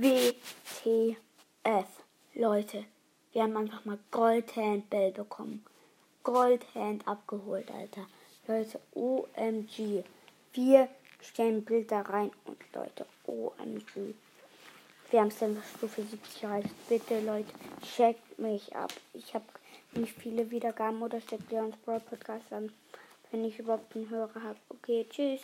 WTF. Leute, wir haben einfach mal Goldhand Bell bekommen. Goldhand abgeholt, Alter. Leute, OMG. Wir stellen Bilder rein und Leute, OMG. Wir haben es dann Stufe 70 erreicht. Bitte, Leute, checkt mich ab. Ich habe nicht viele Wiedergaben oder steckt ihr uns Podcast an, wenn ich überhaupt einen Hörer habe. Okay, tschüss.